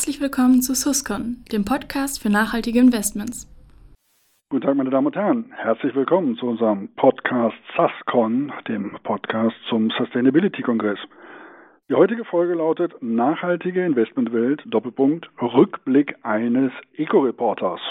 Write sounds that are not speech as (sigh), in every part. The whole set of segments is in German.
Herzlich willkommen zu Suscon, dem Podcast für nachhaltige Investments. Guten Tag, meine Damen und Herren. Herzlich willkommen zu unserem Podcast SASCON, dem Podcast zum Sustainability-Kongress. Die heutige Folge lautet Nachhaltige Investmentwelt, Doppelpunkt, Rückblick eines Eco-Reporters.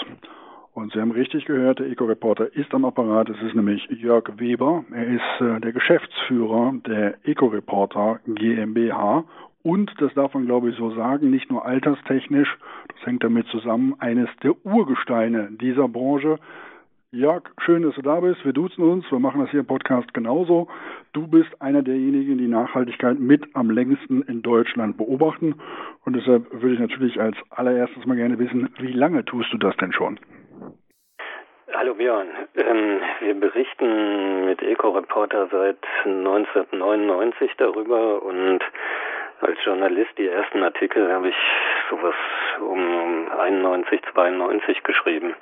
Und Sie haben richtig gehört, der Eco-Reporter ist am Apparat. Es ist nämlich Jörg Weber. Er ist äh, der Geschäftsführer der Eco-Reporter GmbH und, das darf man glaube ich so sagen, nicht nur alterstechnisch, das hängt damit zusammen, eines der Urgesteine dieser Branche. Jörg, schön, dass du da bist. Wir duzen uns. Wir machen das hier im Podcast genauso. Du bist einer derjenigen, die Nachhaltigkeit mit am längsten in Deutschland beobachten. Und deshalb würde ich natürlich als allererstes mal gerne wissen, wie lange tust du das denn schon? Hallo Björn. Ähm, wir berichten mit Eco-Reporter seit 1999 darüber und als Journalist die ersten Artikel habe ich sowas um 91, 92 geschrieben.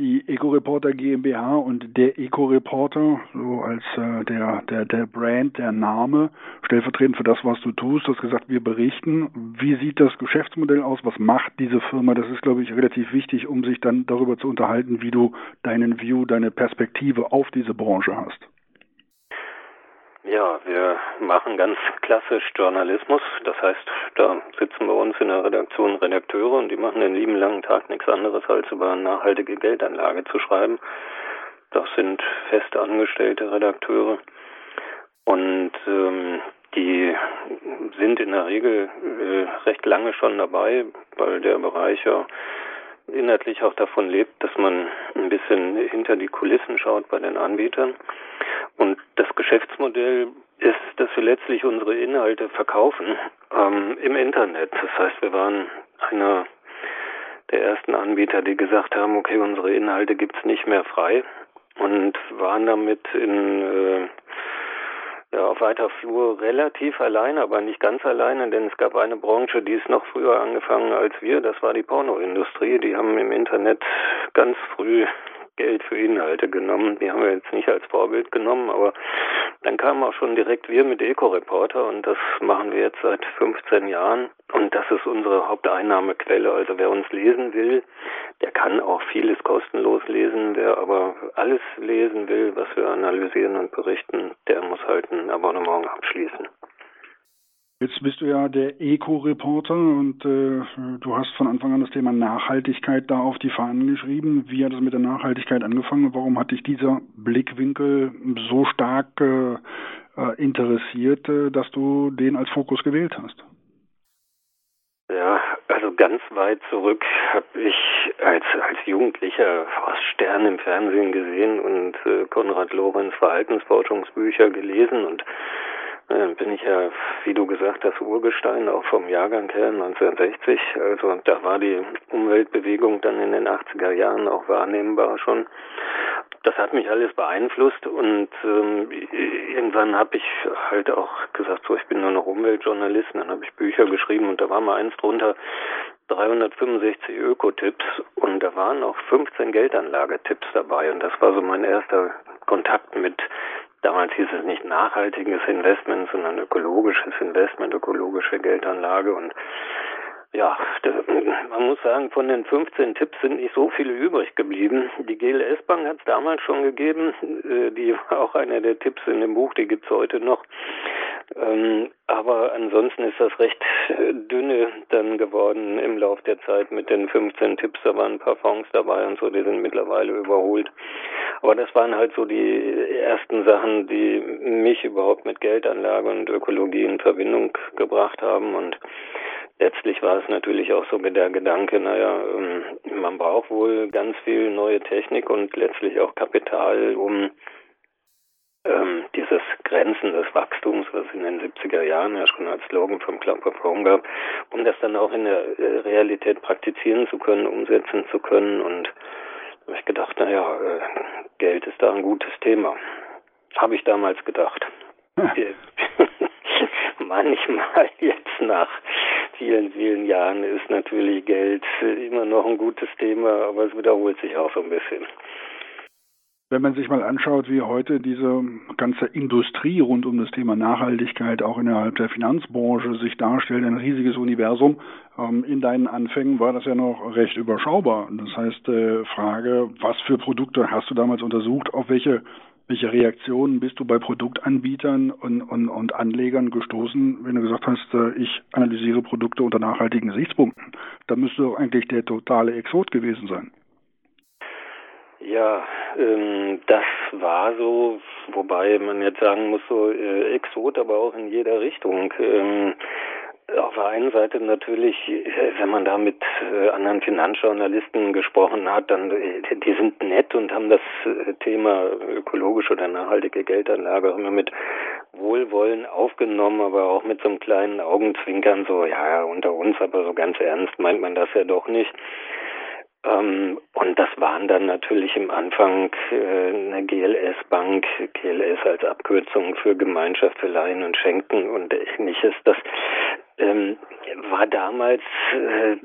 Die Eco-Reporter GmbH und der Eco-Reporter, so als äh, der, der, der Brand, der Name, stellvertretend für das, was du tust, hast gesagt, wir berichten. Wie sieht das Geschäftsmodell aus? Was macht diese Firma? Das ist, glaube ich, relativ wichtig, um sich dann darüber zu unterhalten, wie du deinen View, deine Perspektive auf diese Branche hast. Ja, wir machen ganz klassisch Journalismus. Das heißt, da sitzen bei uns in der Redaktion Redakteure und die machen den lieben langen Tag nichts anderes, als über nachhaltige Geldanlage zu schreiben. Das sind fest angestellte Redakteure. Und ähm, die sind in der Regel äh, recht lange schon dabei, weil der Bereich ja inhaltlich auch davon lebt, dass man ein bisschen hinter die Kulissen schaut bei den Anbietern. Und das Geschäftsmodell ist, dass wir letztlich unsere Inhalte verkaufen ähm, im Internet. Das heißt, wir waren einer der ersten Anbieter, die gesagt haben, okay, unsere Inhalte gibt's nicht mehr frei und waren damit in äh, ja, auf weiter Flur relativ alleine, aber nicht ganz alleine, denn es gab eine Branche, die ist noch früher angefangen als wir, das war die Pornoindustrie. Die haben im Internet ganz früh Geld für Inhalte genommen. Die haben wir jetzt nicht als Vorbild genommen, aber dann kamen auch schon direkt wir mit Eco-Reporter und das machen wir jetzt seit 15 Jahren und das ist unsere Haupteinnahmequelle. Also wer uns lesen will, der kann auch vieles kostenlos lesen. Wer aber alles lesen will, was wir analysieren und berichten, der muss halt ein Abonnement abschließen. Jetzt bist du ja der Eco-Reporter und äh, du hast von Anfang an das Thema Nachhaltigkeit da auf die Fahnen geschrieben. Wie hat es mit der Nachhaltigkeit angefangen warum hat dich dieser Blickwinkel so stark äh, äh interessiert, äh, dass du den als Fokus gewählt hast? Ja, also ganz weit zurück habe ich als als Jugendlicher fast Stern im Fernsehen gesehen und äh, Konrad Lorenz Verhaltensforschungsbücher gelesen und bin ich ja, wie du gesagt hast, Urgestein, auch vom Jahrgang her 1960. Also da war die Umweltbewegung dann in den 80er Jahren auch wahrnehmbar schon. Das hat mich alles beeinflusst und ähm, irgendwann habe ich halt auch gesagt, so ich bin nur noch Umweltjournalist. Dann habe ich Bücher geschrieben und da war mal eins drunter, 365 Ökotipps und da waren auch 15 Geldanlagetipps dabei und das war so mein erster Kontakt mit Damals hieß es nicht nachhaltiges Investment, sondern ökologisches Investment, ökologische Geldanlage. Und ja, man muss sagen, von den 15 Tipps sind nicht so viele übrig geblieben. Die GLS Bank hat es damals schon gegeben. Äh, die (laughs) war auch einer der Tipps in dem Buch, die gibt's heute noch. Ähm, aber ansonsten ist das recht äh, dünne dann geworden im Lauf der Zeit mit den 15 Tipps. Da waren ein paar Fonds dabei und so, die sind mittlerweile überholt. Aber das waren halt so die ersten Sachen, die mich überhaupt mit Geldanlage und Ökologie in Verbindung gebracht haben und letztlich war es natürlich auch so der Gedanke, naja, ähm, man braucht wohl ganz viel neue Technik und letztlich auch Kapital, um ähm, dieses Grenzen des Wachstums, was in den 70er Jahren ja schon als Slogan vom Club of Rome gab, um das dann auch in der äh, Realität praktizieren zu können, umsetzen zu können. Und habe ich gedacht, naja, äh, Geld ist da ein gutes Thema. Habe ich damals gedacht. (laughs) Manchmal jetzt nach vielen, vielen Jahren ist natürlich Geld immer noch ein gutes Thema, aber es wiederholt sich auch so ein bisschen. Wenn man sich mal anschaut, wie heute diese ganze Industrie rund um das Thema Nachhaltigkeit auch innerhalb der Finanzbranche sich darstellt, ein riesiges Universum. Ähm, in deinen Anfängen war das ja noch recht überschaubar. Das heißt, äh, Frage, was für Produkte hast du damals untersucht? Auf welche welche Reaktionen bist du bei Produktanbietern und, und, und Anlegern gestoßen, wenn du gesagt hast, äh, ich analysiere Produkte unter nachhaltigen Gesichtspunkten? Da müsste doch eigentlich der totale Exot gewesen sein. Ja, ähm, das war so, wobei man jetzt sagen muss, so äh, Exot, aber auch in jeder Richtung. Ähm, auf der einen Seite natürlich, äh, wenn man da mit äh, anderen Finanzjournalisten gesprochen hat, dann äh, die sind nett und haben das Thema ökologische oder nachhaltige Geldanlage immer mit Wohlwollen aufgenommen, aber auch mit so einem kleinen Augenzwinkern, so ja, unter uns, aber so ganz ernst meint man das ja doch nicht. Ähm, und das waren dann natürlich im Anfang äh, eine GLS-Bank, GLS als Abkürzung für Gemeinschaft für Leihen und Schenken und ähnliches. Das ähm, war damals äh,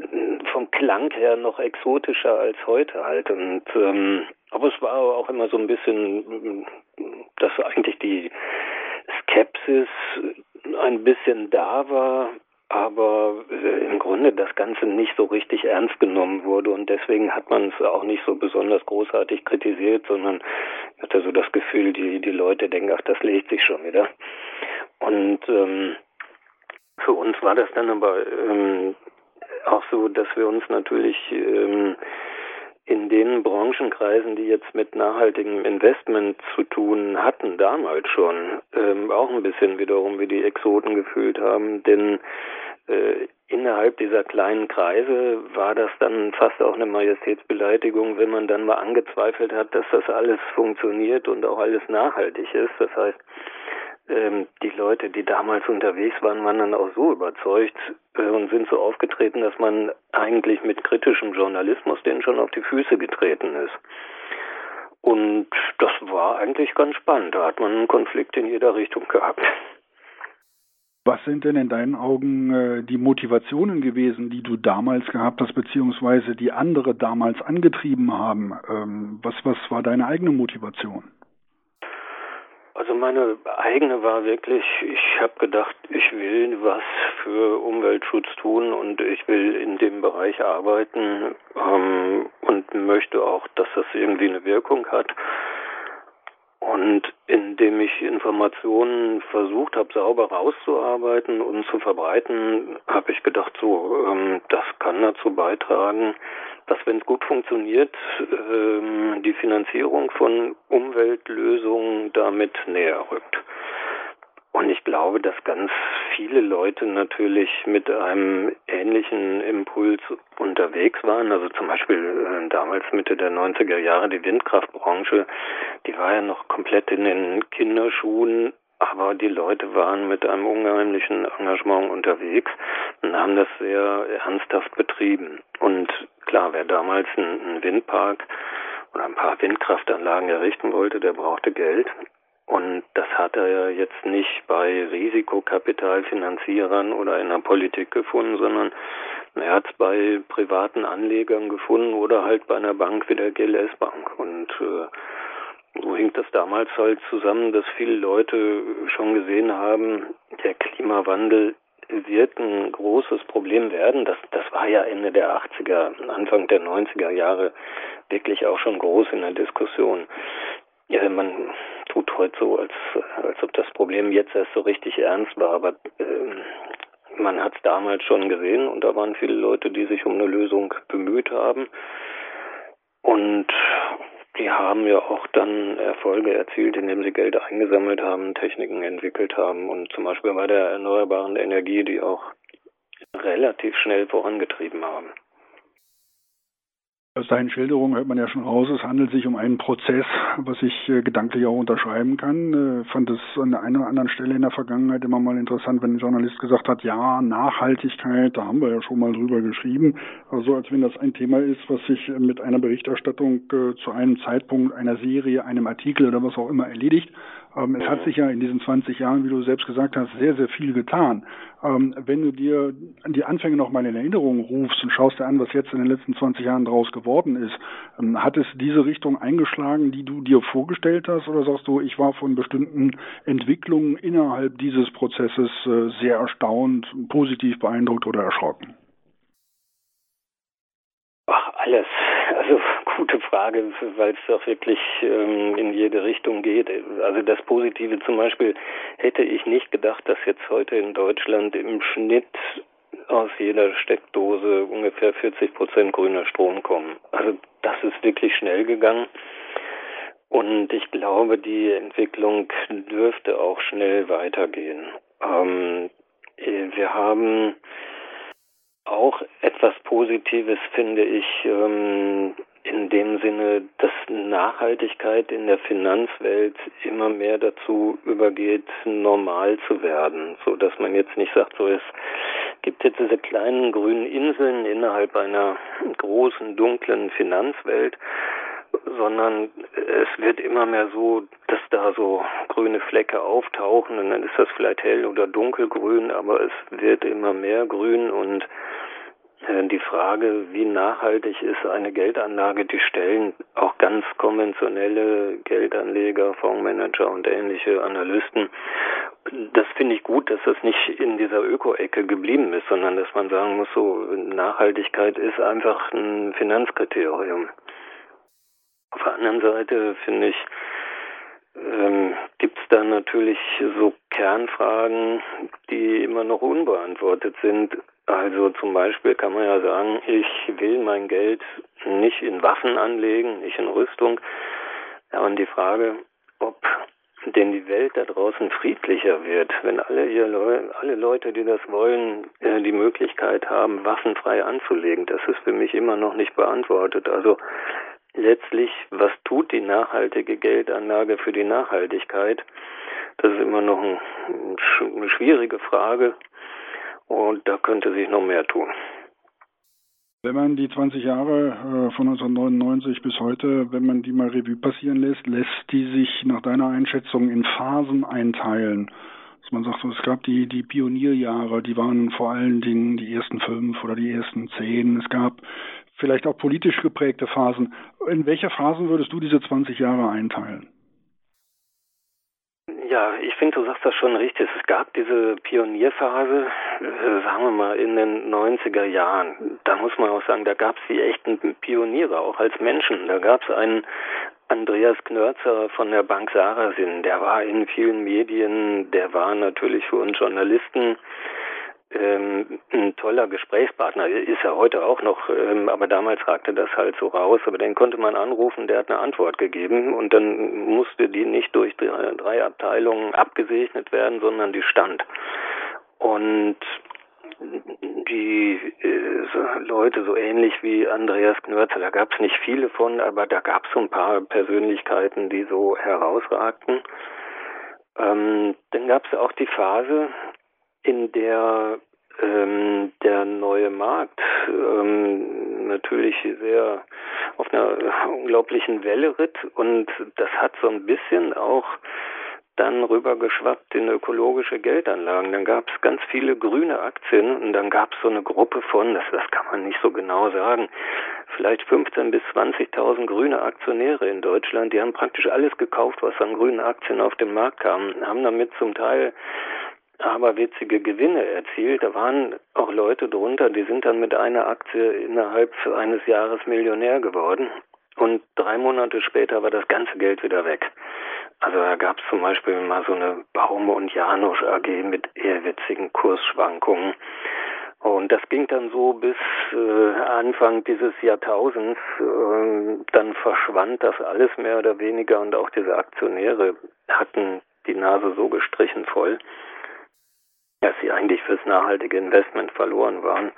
vom Klang her noch exotischer als heute halt. Und ähm, aber es war auch immer so ein bisschen, dass eigentlich die Skepsis ein bisschen da war, aber äh, im Grunde das Ganze nicht so richtig ernst genommen wurde und deswegen hat man es auch nicht so besonders großartig kritisiert, sondern hatte so das Gefühl, die, die Leute denken, ach, das legt sich schon wieder. Und ähm, für uns war das dann aber ähm, auch so, dass wir uns natürlich ähm, in den Branchenkreisen, die jetzt mit nachhaltigem Investment zu tun hatten, damals schon, ähm, auch ein bisschen wiederum wie die Exoten gefühlt haben, denn äh, innerhalb dieser kleinen Kreise war das dann fast auch eine Majestätsbeleidigung, wenn man dann mal angezweifelt hat, dass das alles funktioniert und auch alles nachhaltig ist. Das heißt, ähm, die Leute, die damals unterwegs waren, waren dann auch so überzeugt äh, und sind so aufgetreten, dass man eigentlich mit kritischem Journalismus denen schon auf die Füße getreten ist. Und das war eigentlich ganz spannend. Da hat man einen Konflikt in jeder Richtung gehabt. Was sind denn in deinen Augen äh, die Motivationen gewesen, die du damals gehabt hast, beziehungsweise die andere damals angetrieben haben? Ähm, was, was war deine eigene Motivation? Also meine eigene war wirklich, ich habe gedacht, ich will was für Umweltschutz tun und ich will in dem Bereich arbeiten ähm, und möchte auch, dass das irgendwie eine Wirkung hat. Und indem ich Informationen versucht habe, sauber rauszuarbeiten und zu verbreiten, habe ich gedacht, so, ähm, das kann dazu beitragen, dass wenn es gut funktioniert, ähm, die Finanzierung von Umweltlösungen damit näher rückt. Glaube, dass ganz viele Leute natürlich mit einem ähnlichen Impuls unterwegs waren. Also zum Beispiel äh, damals Mitte der 90er Jahre die Windkraftbranche, die war ja noch komplett in den Kinderschuhen, aber die Leute waren mit einem unheimlichen Engagement unterwegs und haben das sehr ernsthaft betrieben. Und klar, wer damals einen Windpark oder ein paar Windkraftanlagen errichten wollte, der brauchte Geld. Und das hat er jetzt nicht bei Risikokapitalfinanzierern oder in der Politik gefunden, sondern er hat es bei privaten Anlegern gefunden oder halt bei einer Bank wie der GLS Bank. Und äh, so hing das damals halt zusammen, dass viele Leute schon gesehen haben, der Klimawandel wird ein großes Problem werden. Das, das war ja Ende der 80er, Anfang der 90er Jahre wirklich auch schon groß in der Diskussion. Ja, man tut heute so, als, als ob das Problem jetzt erst so richtig ernst war, aber äh, man hat es damals schon gesehen und da waren viele Leute, die sich um eine Lösung bemüht haben. Und die haben ja auch dann Erfolge erzielt, indem sie Geld eingesammelt haben, Techniken entwickelt haben und zum Beispiel bei der erneuerbaren Energie, die auch relativ schnell vorangetrieben haben. Aus deinen Schilderungen hört man ja schon raus, es handelt sich um einen Prozess, was ich äh, gedanklich auch unterschreiben kann. Äh, fand es an der einen oder anderen Stelle in der Vergangenheit immer mal interessant, wenn ein Journalist gesagt hat, ja, Nachhaltigkeit, da haben wir ja schon mal drüber geschrieben. Also als wenn das ein Thema ist, was sich mit einer Berichterstattung äh, zu einem Zeitpunkt einer Serie, einem Artikel oder was auch immer erledigt. Ähm, es hat sich ja in diesen 20 Jahren, wie du selbst gesagt hast, sehr, sehr viel getan. Ähm, wenn du dir die Anfänge nochmal in Erinnerung rufst und schaust dir an, was jetzt in den letzten 20 Jahren daraus geworden ist, ähm, hat es diese Richtung eingeschlagen, die du dir vorgestellt hast, oder sagst du, ich war von bestimmten Entwicklungen innerhalb dieses Prozesses äh, sehr erstaunt, positiv beeindruckt oder erschrocken? Ach, alles. Also gute Frage, weil es doch wirklich ähm, in jede Richtung geht. Also das Positive zum Beispiel hätte ich nicht gedacht, dass jetzt heute in Deutschland im Schnitt aus jeder Steckdose ungefähr 40 Prozent grüner Strom kommen. Also das ist wirklich schnell gegangen. Und ich glaube, die Entwicklung dürfte auch schnell weitergehen. Ähm, wir haben auch etwas Positives, finde ich, ähm, in dem Sinne, dass Nachhaltigkeit in der Finanzwelt immer mehr dazu übergeht, normal zu werden, so dass man jetzt nicht sagt, so es gibt jetzt diese kleinen grünen Inseln innerhalb einer großen dunklen Finanzwelt, sondern es wird immer mehr so, dass da so grüne Flecke auftauchen und dann ist das vielleicht hell oder dunkelgrün, aber es wird immer mehr grün und die Frage, wie nachhaltig ist eine Geldanlage, die stellen auch ganz konventionelle Geldanleger, Fondsmanager und ähnliche Analysten. Das finde ich gut, dass das nicht in dieser Öko-Ecke geblieben ist, sondern dass man sagen muss, so Nachhaltigkeit ist einfach ein Finanzkriterium. Auf der anderen Seite finde ich, ähm, gibt es da natürlich so Kernfragen, die immer noch unbeantwortet sind. Also zum Beispiel kann man ja sagen, ich will mein Geld nicht in Waffen anlegen, nicht in Rüstung. Ja, und die Frage, ob denn die Welt da draußen friedlicher wird, wenn alle, ihr Leu alle Leute, die das wollen, äh, die Möglichkeit haben, waffenfrei anzulegen, das ist für mich immer noch nicht beantwortet. Also letztlich, was tut die nachhaltige Geldanlage für die Nachhaltigkeit? Das ist immer noch ein, eine schwierige Frage. Und da könnte sich noch mehr tun. Wenn man die 20 Jahre äh, von 1999 bis heute, wenn man die mal Revue passieren lässt, lässt die sich nach deiner Einschätzung in Phasen einteilen. Dass man sagt, es gab die, die Pionierjahre, die waren vor allen Dingen die ersten fünf oder die ersten zehn. Es gab vielleicht auch politisch geprägte Phasen. In welche Phasen würdest du diese 20 Jahre einteilen? Ja, ich finde, du sagst das schon richtig. Es gab diese Pionierphase, äh, sagen wir mal, in den 90er Jahren. Da muss man auch sagen, da gab es die echten Pioniere, auch als Menschen. Da gab es einen Andreas Knörzer von der Bank Sarasin, der war in vielen Medien, der war natürlich für uns Journalisten ähm, ein toller Gesprächspartner. Ist er heute auch noch, ähm, aber damals ragte das halt so raus. Aber den konnte man anrufen, der hat eine Antwort gegeben und dann musste die nicht durch drei, drei Abteilungen abgesegnet werden, sondern die stand. Und die äh, Leute so ähnlich wie Andreas Knörzer, da gab es nicht viele von, aber da gab es so ein paar Persönlichkeiten, die so herausragten. Ähm, dann gab es auch die Phase, in der ähm, der neue Markt ähm, natürlich sehr auf einer unglaublichen Welle ritt und das hat so ein bisschen auch dann rübergeschwappt in ökologische Geldanlagen. Dann gab es ganz viele grüne Aktien und dann gab es so eine Gruppe von, das, das kann man nicht so genau sagen, vielleicht 15.000 bis 20.000 grüne Aktionäre in Deutschland. Die haben praktisch alles gekauft, was an grünen Aktien auf den Markt kam, haben damit zum Teil aber witzige Gewinne erzielt. Da waren auch Leute drunter, die sind dann mit einer Aktie innerhalb eines Jahres Millionär geworden. Und drei Monate später war das ganze Geld wieder weg. Also da gab es zum Beispiel mal so eine Baum- und Janusz AG mit eher witzigen Kursschwankungen. Und das ging dann so bis äh, Anfang dieses Jahrtausends. Äh, dann verschwand das alles mehr oder weniger und auch diese Aktionäre hatten die Nase so gestrichen voll dass sie eigentlich fürs nachhaltige Investment verloren waren.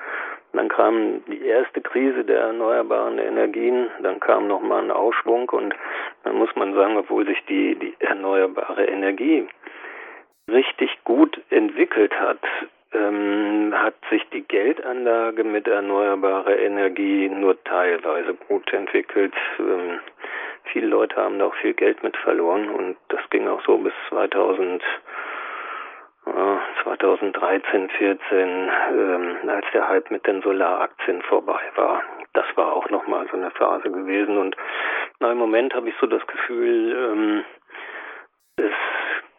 Dann kam die erste Krise der erneuerbaren Energien, dann kam nochmal ein Aufschwung und dann muss man sagen, obwohl sich die, die erneuerbare Energie richtig gut entwickelt hat, ähm, hat sich die Geldanlage mit erneuerbarer Energie nur teilweise gut entwickelt. Ähm, viele Leute haben da auch viel Geld mit verloren und das ging auch so bis 2000 2013, 14, ähm, als der Hype mit den Solaraktien vorbei war. Das war auch nochmal so eine Phase gewesen. Und na, im Moment habe ich so das Gefühl, ähm, es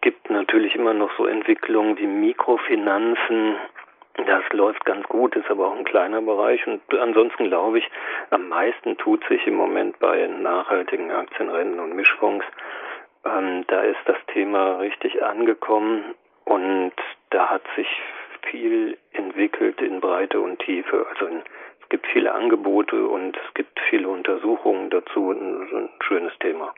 gibt natürlich immer noch so Entwicklungen wie Mikrofinanzen. Das läuft ganz gut, ist aber auch ein kleiner Bereich. Und ansonsten glaube ich, am meisten tut sich im Moment bei nachhaltigen Aktienrenten und Mischfonds. Ähm, da ist das Thema richtig angekommen und da hat sich viel entwickelt in Breite und Tiefe. Also es gibt viele Angebote und es gibt viele Untersuchungen dazu. Ein, ein schönes Thema.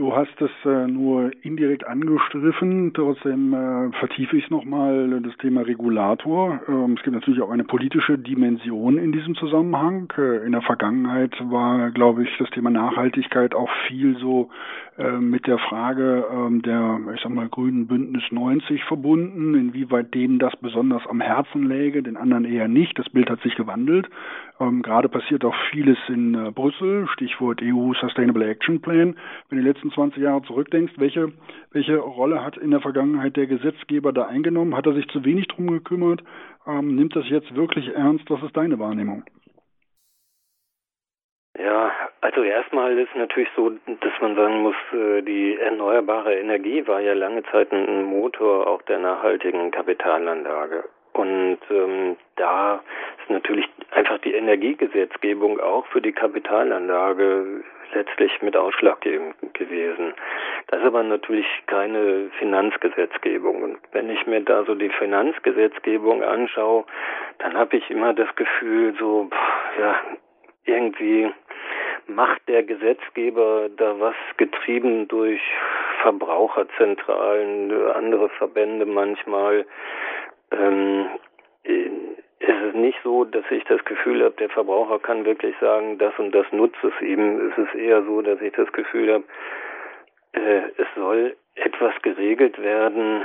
Du hast es äh, nur indirekt angestriffen, trotzdem äh, vertiefe ich es nochmal, das Thema Regulator. Ähm, es gibt natürlich auch eine politische Dimension in diesem Zusammenhang. Äh, in der Vergangenheit war, glaube ich, das Thema Nachhaltigkeit auch viel so äh, mit der Frage ähm, der, ich sag mal, grünen Bündnis 90 verbunden, inwieweit denen das besonders am Herzen läge, den anderen eher nicht. Das Bild hat sich gewandelt. Ähm, gerade passiert auch vieles in äh, Brüssel, Stichwort EU Sustainable Action Plan. Wenn die letzten 20 Jahre zurückdenkst, welche, welche Rolle hat in der Vergangenheit der Gesetzgeber da eingenommen? Hat er sich zu wenig drum gekümmert? Ähm, nimmt das jetzt wirklich ernst? Was ist deine Wahrnehmung? Ja, also erstmal ist natürlich so, dass man sagen muss, äh, die erneuerbare Energie war ja lange Zeit ein Motor auch der nachhaltigen Kapitalanlage. Und ähm, da ist natürlich einfach die Energiegesetzgebung auch für die Kapitalanlage letztlich mit ausschlaggebend gewesen. Das ist aber natürlich keine Finanzgesetzgebung. Und wenn ich mir da so die Finanzgesetzgebung anschaue, dann habe ich immer das Gefühl, so, ja, irgendwie macht der Gesetzgeber da was getrieben durch Verbraucherzentralen, andere Verbände manchmal. Ähm, es ist nicht so, dass ich das Gefühl habe, der Verbraucher kann wirklich sagen, das und das nutzt es ihm. Es ist eher so, dass ich das Gefühl habe, äh, es soll etwas geregelt werden,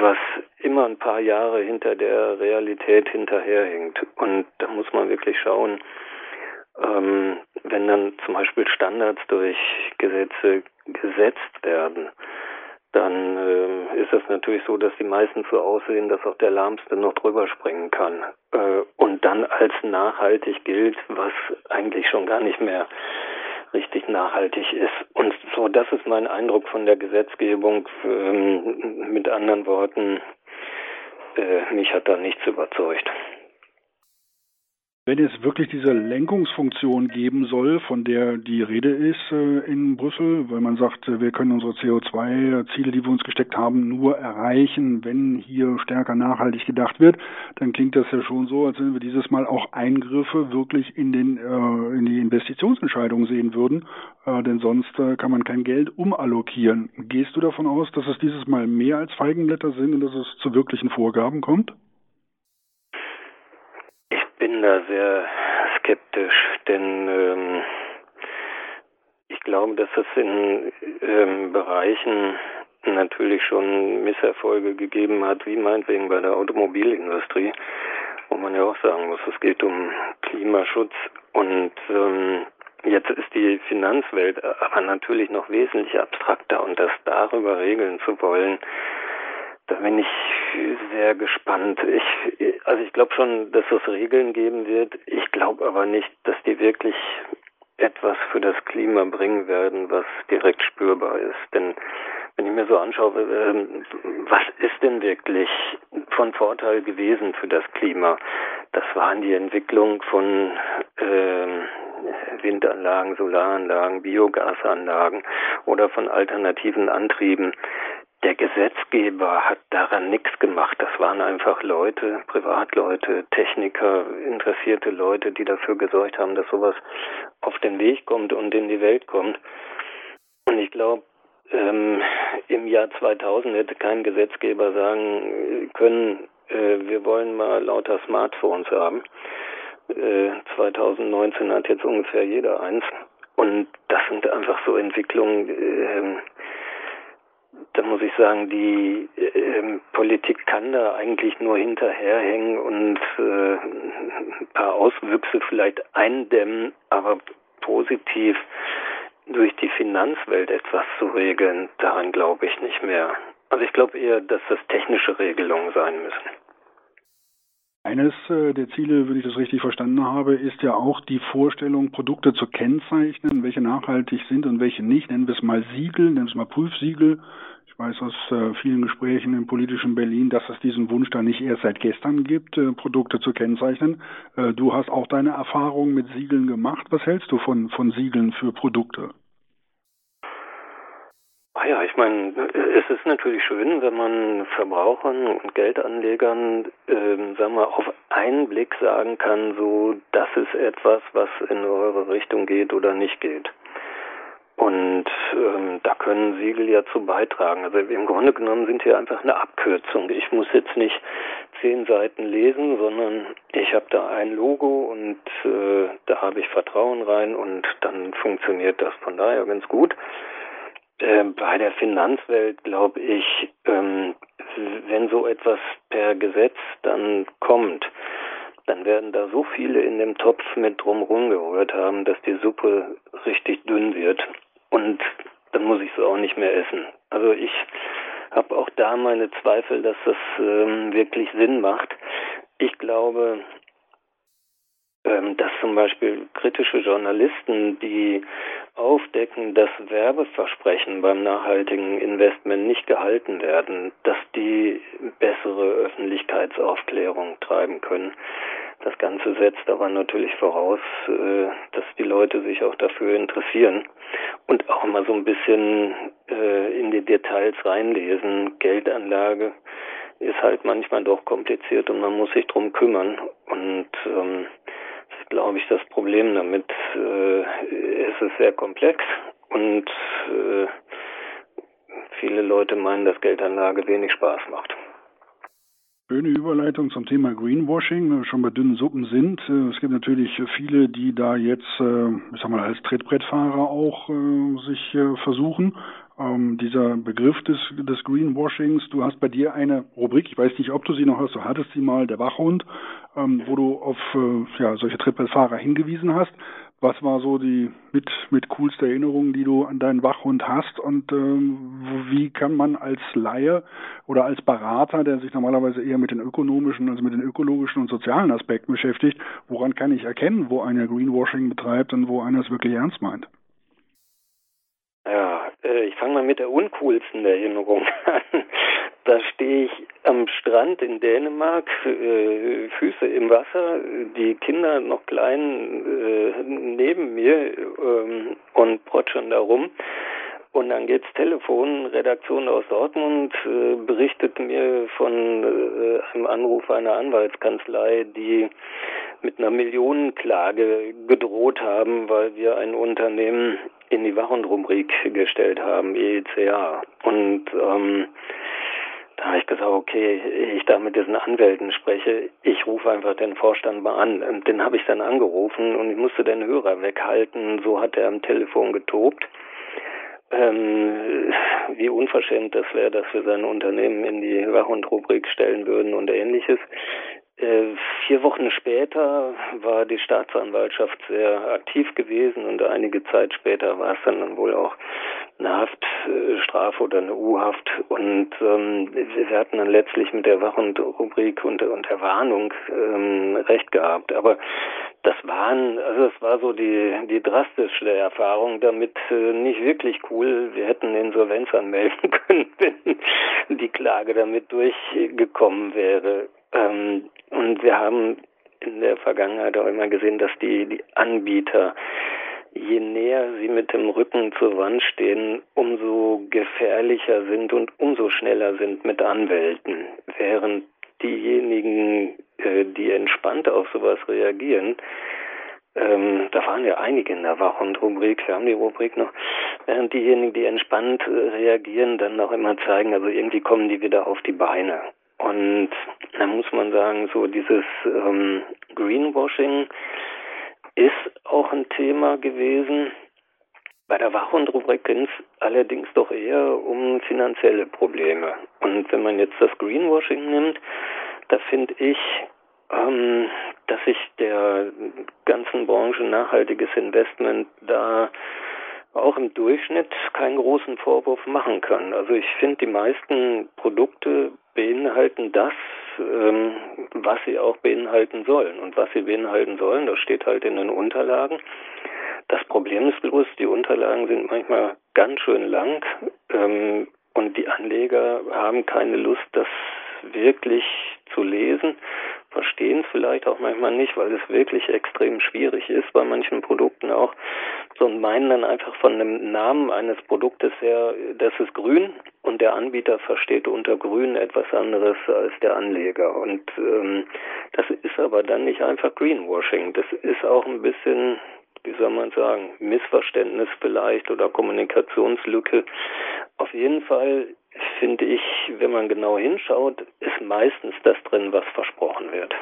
was immer ein paar Jahre hinter der Realität hinterherhängt. Und da muss man wirklich schauen, ähm, wenn dann zum Beispiel Standards durch Gesetze gesetzt werden, dann äh, ist es natürlich so, dass die meisten so aussehen, dass auch der Lahmste noch drüber springen kann. Äh, und dann als nachhaltig gilt, was eigentlich schon gar nicht mehr richtig nachhaltig ist. Und so, das ist mein Eindruck von der Gesetzgebung. Ähm, mit anderen Worten, äh, mich hat da nichts überzeugt wenn es wirklich diese Lenkungsfunktion geben soll, von der die Rede ist äh, in Brüssel, weil man sagt, äh, wir können unsere CO2-Ziele, die wir uns gesteckt haben, nur erreichen, wenn hier stärker nachhaltig gedacht wird, dann klingt das ja schon so, als wenn wir dieses Mal auch Eingriffe wirklich in, den, äh, in die Investitionsentscheidung sehen würden, denn sonst kann man kein Geld umallokieren. Gehst du davon aus, dass es dieses Mal mehr als Feigenblätter sind und dass es zu wirklichen Vorgaben kommt? Bin da sehr skeptisch, denn ähm, ich glaube, dass es in ähm, Bereichen natürlich schon Misserfolge gegeben hat, wie meinetwegen bei der Automobilindustrie, wo man ja auch sagen muss, es geht um Klimaschutz und ähm, jetzt ist die Finanzwelt aber natürlich noch wesentlich abstrakter und das darüber regeln zu wollen, da bin ich sehr gespannt. Ich, also ich glaube schon, dass es Regeln geben wird. Ich glaube aber nicht, dass die wirklich etwas für das Klima bringen werden, was direkt spürbar ist. Denn wenn ich mir so anschaue, ähm, was ist denn wirklich von Vorteil gewesen für das Klima? Das waren die Entwicklung von ähm, Windanlagen, Solaranlagen, Biogasanlagen oder von alternativen Antrieben der Gesetzgeber hat daran nichts gemacht. Das waren einfach Leute, Privatleute, Techniker, interessierte Leute, die dafür gesorgt haben, dass sowas auf den Weg kommt und in die Welt kommt. Und ich glaube, ähm, im Jahr 2000 hätte kein Gesetzgeber sagen können, äh, wir wollen mal lauter Smartphones haben. Äh, 2019 hat jetzt ungefähr jeder eins. Und das sind einfach so Entwicklungen, äh, da muss ich sagen, die äh, Politik kann da eigentlich nur hinterherhängen und äh, ein paar Auswüchse vielleicht eindämmen, aber positiv durch die Finanzwelt etwas zu regeln, daran glaube ich nicht mehr. Also ich glaube eher, dass das technische Regelungen sein müssen. Eines äh, der Ziele, wenn ich das richtig verstanden habe, ist ja auch die Vorstellung, Produkte zu kennzeichnen, welche nachhaltig sind und welche nicht. Nennen wir es mal Siegel, nennen wir es mal Prüfsiegel. Ich weiß aus äh, vielen Gesprächen im politischen Berlin, dass es diesen Wunsch da nicht erst seit gestern gibt, äh, Produkte zu kennzeichnen. Du hast auch deine Erfahrungen mit Siegeln gemacht. Was hältst du von, von Siegeln für Produkte? Ah ja, ich meine, es ist natürlich schön, wenn man Verbrauchern und Geldanlegern, ähm, sagen wir, auf einen Blick sagen kann, so, das ist etwas, was in eure Richtung geht oder nicht geht. Und ähm, da können Siegel ja zu beitragen. Also im Grunde genommen sind hier einfach eine Abkürzung. Ich muss jetzt nicht zehn Seiten lesen, sondern ich habe da ein Logo und äh, da habe ich Vertrauen rein und dann funktioniert das von daher ganz gut. Ähm, bei der Finanzwelt glaube ich, ähm, wenn so etwas per Gesetz dann kommt, dann werden da so viele in dem Topf mit drumherum gerührt haben, dass die Suppe richtig dünn wird. Und dann muss ich sie auch nicht mehr essen. Also ich habe auch da meine Zweifel, dass das ähm, wirklich Sinn macht. Ich glaube, dass zum Beispiel kritische Journalisten, die aufdecken, dass Werbeversprechen beim nachhaltigen Investment nicht gehalten werden, dass die bessere Öffentlichkeitsaufklärung treiben können. Das Ganze setzt aber natürlich voraus, äh, dass die Leute sich auch dafür interessieren und auch mal so ein bisschen äh, in die Details reinlesen. Geldanlage ist halt manchmal doch kompliziert und man muss sich drum kümmern. Und ähm, glaube ich, das Problem damit. Äh, es ist sehr komplex und äh, viele Leute meinen, dass Geldanlage wenig Spaß macht. Schöne Überleitung zum Thema Greenwashing, wenn wir schon bei dünnen Suppen sind. Äh, es gibt natürlich viele, die da jetzt, äh, ich sag mal, als Trittbrettfahrer auch äh, sich versuchen ähm, dieser Begriff des, des Greenwashings. Du hast bei dir eine Rubrik, ich weiß nicht, ob du sie noch hast, du hattest sie mal, der Wachhund, ähm, wo du auf äh, ja, solche Trippelfahrer hingewiesen hast. Was war so die mit, mit coolste Erinnerung, die du an deinen Wachhund hast und ähm, wie kann man als Laie oder als Berater, der sich normalerweise eher mit den ökonomischen, also mit den ökologischen und sozialen Aspekten beschäftigt, woran kann ich erkennen, wo einer Greenwashing betreibt und wo einer es wirklich ernst meint? Ja, äh, ich fange mal mit der uncoolsten Erinnerung (laughs) an. Da stehe ich am Strand in Dänemark, äh, Füße im Wasser, die Kinder noch klein äh, neben mir ähm, und protschern da rum. Und dann geht's Telefon, Redaktion aus Dortmund berichtet mir von einem Anruf einer Anwaltskanzlei, die mit einer Millionenklage gedroht haben, weil wir ein Unternehmen in die Wachhund-Rubrik gestellt haben, EECA. Und ähm, da habe ich gesagt, okay, ich da mit diesen Anwälten spreche, ich rufe einfach den Vorstand mal an. Und den habe ich dann angerufen und ich musste den Hörer weghalten. So hat er am Telefon getobt. Ähm, wie unverschämt das wäre, dass wir sein Unternehmen in die Wachhund-Rubrik stellen würden und ähnliches. Äh, vier Wochen später war die Staatsanwaltschaft sehr aktiv gewesen und einige Zeit später war es dann wohl auch eine Haftstrafe oder eine U-Haft und ähm, wir hatten dann letztlich mit der Wachhund-Rubrik und, und der Warnung ähm, recht gehabt. Aber das waren, also es war so die, die drastischste Erfahrung damit äh, nicht wirklich cool. Wir hätten Insolvenz anmelden (laughs) können, wenn die Klage damit durchgekommen wäre. Ähm, und wir haben in der Vergangenheit auch immer gesehen, dass die, die Anbieter, je näher sie mit dem Rücken zur Wand stehen, umso gefährlicher sind und umso schneller sind mit Anwälten. Während diejenigen, äh, die entspannt auf sowas reagieren, ähm, da waren ja einige in der Wachhund-Rubrik, wir haben die Rubrik noch, während diejenigen, die entspannt äh, reagieren, dann auch immer zeigen, also irgendwie kommen die wieder auf die Beine. Und da muss man sagen, so dieses ähm, Greenwashing ist auch ein Thema gewesen. Bei der Wachhund-Rubrik ging es allerdings doch eher um finanzielle Probleme. Und wenn man jetzt das Greenwashing nimmt, da finde ich, ähm, dass sich der ganzen Branche nachhaltiges Investment da auch im Durchschnitt keinen großen Vorwurf machen kann. Also ich finde, die meisten Produkte beinhalten das, ähm, was sie auch beinhalten sollen. Und was sie beinhalten sollen, das steht halt in den Unterlagen. Das Problem ist bloß, die Unterlagen sind manchmal ganz schön lang ähm, und die Anleger haben keine Lust, das wirklich zu lesen, verstehen es vielleicht auch manchmal nicht, weil es wirklich extrem schwierig ist bei manchen Produkten auch, so und meinen dann einfach von dem Namen eines Produktes her, das ist grün und der Anbieter versteht unter grün etwas anderes als der Anleger und ähm, das ist aber dann nicht einfach Greenwashing, das ist auch ein bisschen wie soll man sagen, Missverständnis vielleicht oder Kommunikationslücke. Auf jeden Fall finde ich, wenn man genau hinschaut, ist meistens das drin, was versprochen wird.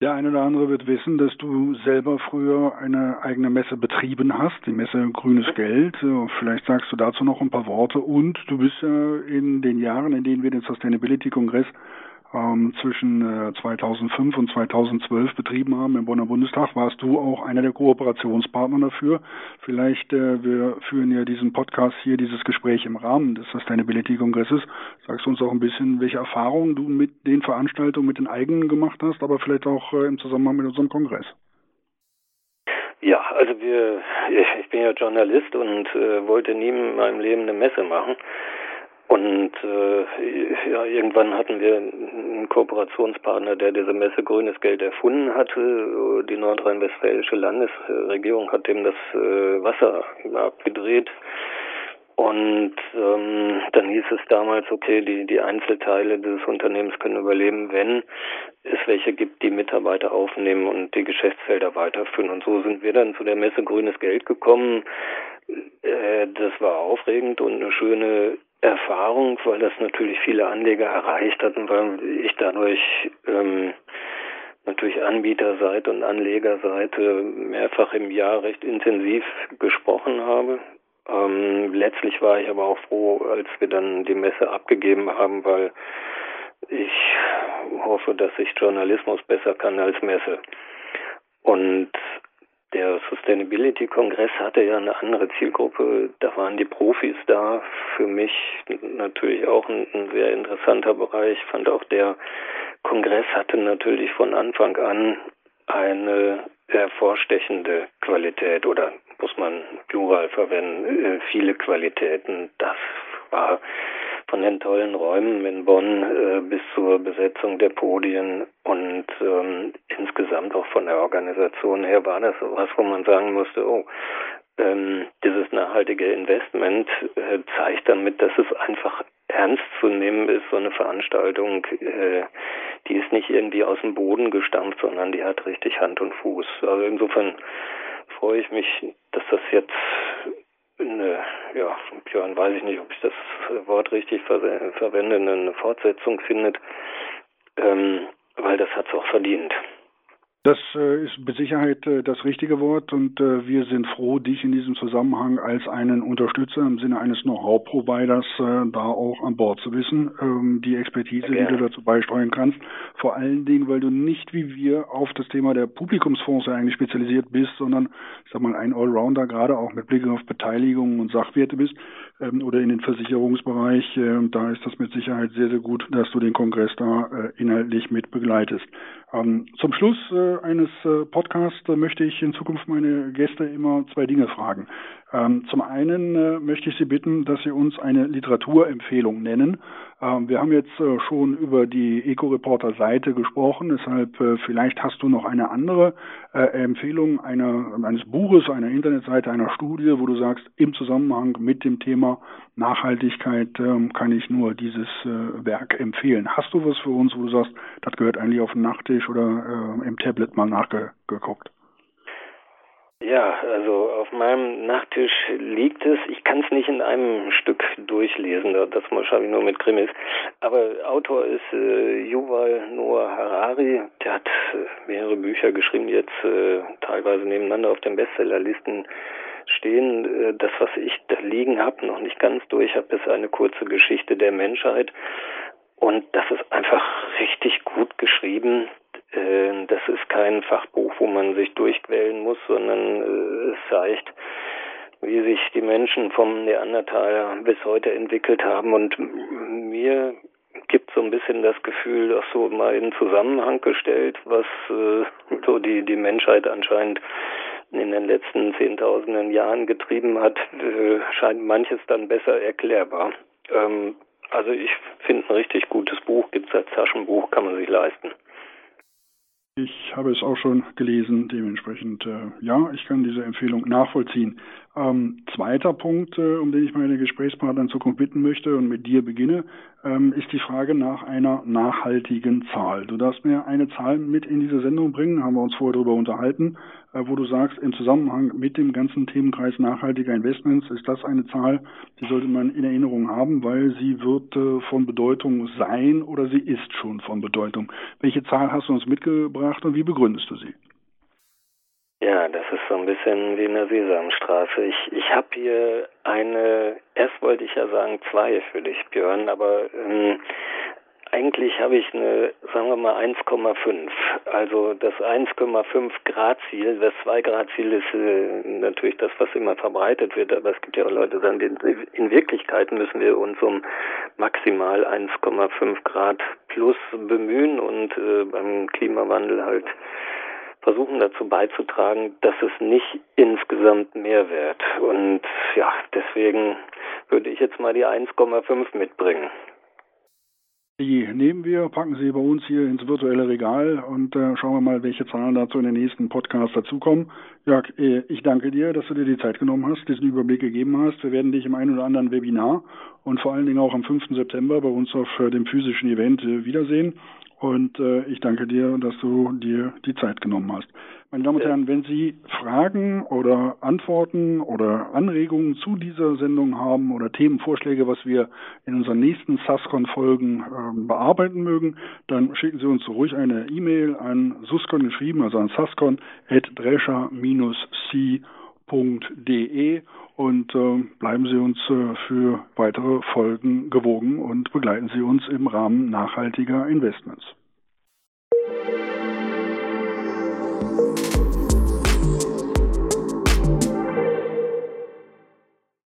Der eine oder andere wird wissen, dass du selber früher eine eigene Messe betrieben hast, die Messe Grünes Geld. Vielleicht sagst du dazu noch ein paar Worte. Und du bist ja in den Jahren, in denen wir den Sustainability-Kongress ähm, zwischen äh, 2005 und 2012 betrieben haben im Bonner Bundestag, warst du auch einer der Kooperationspartner dafür. Vielleicht, äh, wir führen ja diesen Podcast hier, dieses Gespräch im Rahmen des Sustainability-Kongresses. Sagst du uns auch ein bisschen, welche Erfahrungen du mit den Veranstaltungen, mit den eigenen gemacht hast, aber vielleicht auch äh, im Zusammenhang mit unserem Kongress. Ja, also wir, (laughs) ich bin ja Journalist und äh, wollte nie in meinem Leben eine Messe machen. Und äh, ja, irgendwann hatten wir einen Kooperationspartner, der diese Messe Grünes Geld erfunden hatte. Die nordrhein-westfälische Landesregierung hat dem das äh, Wasser abgedreht. Und ähm, dann hieß es damals, okay, die, die Einzelteile des Unternehmens können überleben, wenn es welche gibt, die Mitarbeiter aufnehmen und die Geschäftsfelder weiterführen. Und so sind wir dann zu der Messe Grünes Geld gekommen. Äh, das war aufregend und eine schöne Erfahrung, weil das natürlich viele Anleger erreicht hatten, weil ich dadurch ähm, natürlich Anbieterseite und Anlegerseite mehrfach im Jahr recht intensiv gesprochen habe. Ähm, letztlich war ich aber auch froh, als wir dann die Messe abgegeben haben, weil ich hoffe, dass ich Journalismus besser kann als Messe. Und der Sustainability-Kongress hatte ja eine andere Zielgruppe. Da waren die Profis da. Für mich natürlich auch ein, ein sehr interessanter Bereich. Ich fand auch der Kongress hatte natürlich von Anfang an eine hervorstechende Qualität oder muss man Plural verwenden, äh, viele Qualitäten. Das war von den tollen Räumen in Bonn äh, bis zur Besetzung der Podien und ähm, insgesamt auch von der Organisation her war das was, wo man sagen musste, oh, ähm, dieses nachhaltige Investment äh, zeigt damit, dass es einfach ernst zu nehmen ist, so eine Veranstaltung, äh, die ist nicht irgendwie aus dem Boden gestampft, sondern die hat richtig Hand und Fuß. Also insofern freue ich mich, dass das jetzt eine, ja, Björn weiß ich nicht, ob ich das Wort richtig ver verwende, eine Fortsetzung findet, ähm, weil das hat es auch verdient. Das äh, ist mit Sicherheit äh, das richtige Wort und äh, wir sind froh, dich in diesem Zusammenhang als einen Unterstützer im Sinne eines Know-how-Providers äh, da auch an Bord zu wissen, ähm, die Expertise, die du dazu beisteuern kannst. Vor allen Dingen, weil du nicht wie wir auf das Thema der Publikumsfonds eigentlich spezialisiert bist, sondern ich sag mal ein Allrounder, gerade auch mit Blick auf Beteiligung und Sachwerte bist ähm, oder in den Versicherungsbereich. Äh, da ist das mit Sicherheit sehr, sehr gut, dass du den Kongress da äh, inhaltlich mit begleitest. Ähm, zum Schluss äh, eines äh, Podcasts möchte ich in Zukunft meine Gäste immer zwei Dinge fragen. Ähm, zum einen äh, möchte ich Sie bitten, dass Sie uns eine Literaturempfehlung nennen. Ähm, wir haben jetzt äh, schon über die Eco-Reporter-Seite gesprochen, deshalb äh, vielleicht hast du noch eine andere Empfehlung einer, eines Buches, einer Internetseite, einer Studie, wo du sagst, im Zusammenhang mit dem Thema Nachhaltigkeit ähm, kann ich nur dieses Werk empfehlen. Hast du was für uns, wo du sagst, das gehört eigentlich auf den Nachttisch oder im Tablet mal nachgeguckt? Ja, also auf meinem Nachttisch liegt es. Ich kann es nicht in einem Stück durchlesen, das schaffe ich nur mit Krimis. Aber Autor ist äh, Yuval Noah Harari. Der hat äh, mehrere Bücher geschrieben, die jetzt äh, teilweise nebeneinander auf den Bestsellerlisten stehen. Äh, das, was ich da liegen habe, noch nicht ganz durch habe, ist eine kurze Geschichte der Menschheit. Und das ist einfach richtig gut geschrieben Äh, das ist kein Fachbuch, wo man sich durchquälen muss, sondern äh, es zeigt, wie sich die Menschen vom Neandertaler bis heute entwickelt haben. Und mir gibt so ein bisschen das Gefühl, dass so mal in Zusammenhang gestellt, was äh, so die, die Menschheit anscheinend in den letzten zehntausenden Jahren getrieben hat, scheint manches dann besser erklärbar. Ähm, also ich finde ein richtig gutes Buch, gibt es als Taschenbuch, kann man sich leisten. Ich habe es auch schon gelesen, dementsprechend äh, ja, ich kann diese Empfehlung nachvollziehen. Ähm, zweiter Punkt, äh, um den ich meine Gesprächspartner in Zukunft bitten möchte und mit dir beginne, ähm, ist die Frage nach einer nachhaltigen Zahl. Du darfst mir eine Zahl mit in diese Sendung bringen, haben wir uns vorher darüber unterhalten, äh, wo du sagst, im Zusammenhang mit dem ganzen Themenkreis nachhaltiger Investments ist das eine Zahl, die sollte man in Erinnerung haben, weil sie wird äh, von Bedeutung sein oder sie ist schon von Bedeutung. Welche Zahl hast du uns mitgebracht und wie begründest du sie? Ja, das ist so ein bisschen wie in der Sesamstraße. Ich, ich habe hier eine, erst wollte ich ja sagen zwei für dich, Björn, aber ähm, eigentlich habe ich eine, sagen wir mal 1,5. Also das 1,5 Grad Ziel, das 2 Grad Ziel ist äh, natürlich das, was immer verbreitet wird, aber es gibt ja auch Leute, die sagen, in Wirklichkeit müssen wir uns um maximal 1,5 Grad plus bemühen und äh, beim Klimawandel halt versuchen dazu beizutragen, dass es nicht insgesamt mehr wird. Und ja, deswegen würde ich jetzt mal die 1,5 mitbringen. Die nehmen wir, packen sie bei uns hier ins virtuelle Regal und äh, schauen wir mal, welche Zahlen dazu in den nächsten Podcast dazukommen. Jörg, äh, ich danke dir, dass du dir die Zeit genommen hast, diesen Überblick gegeben hast. Wir werden dich im einen oder anderen Webinar und vor allen Dingen auch am 5. September bei uns auf äh, dem physischen Event äh, wiedersehen. Und äh, ich danke dir, dass du dir die Zeit genommen hast. Meine Damen und Herren, wenn Sie Fragen oder Antworten oder Anregungen zu dieser Sendung haben oder Themenvorschläge, was wir in unseren nächsten Sascon-Folgen äh, bearbeiten mögen, dann schicken Sie uns ruhig eine E-Mail an suscon geschrieben, also an sascon.drescher-c.de und äh, bleiben Sie uns äh, für weitere Folgen gewogen und begleiten Sie uns im Rahmen nachhaltiger Investments.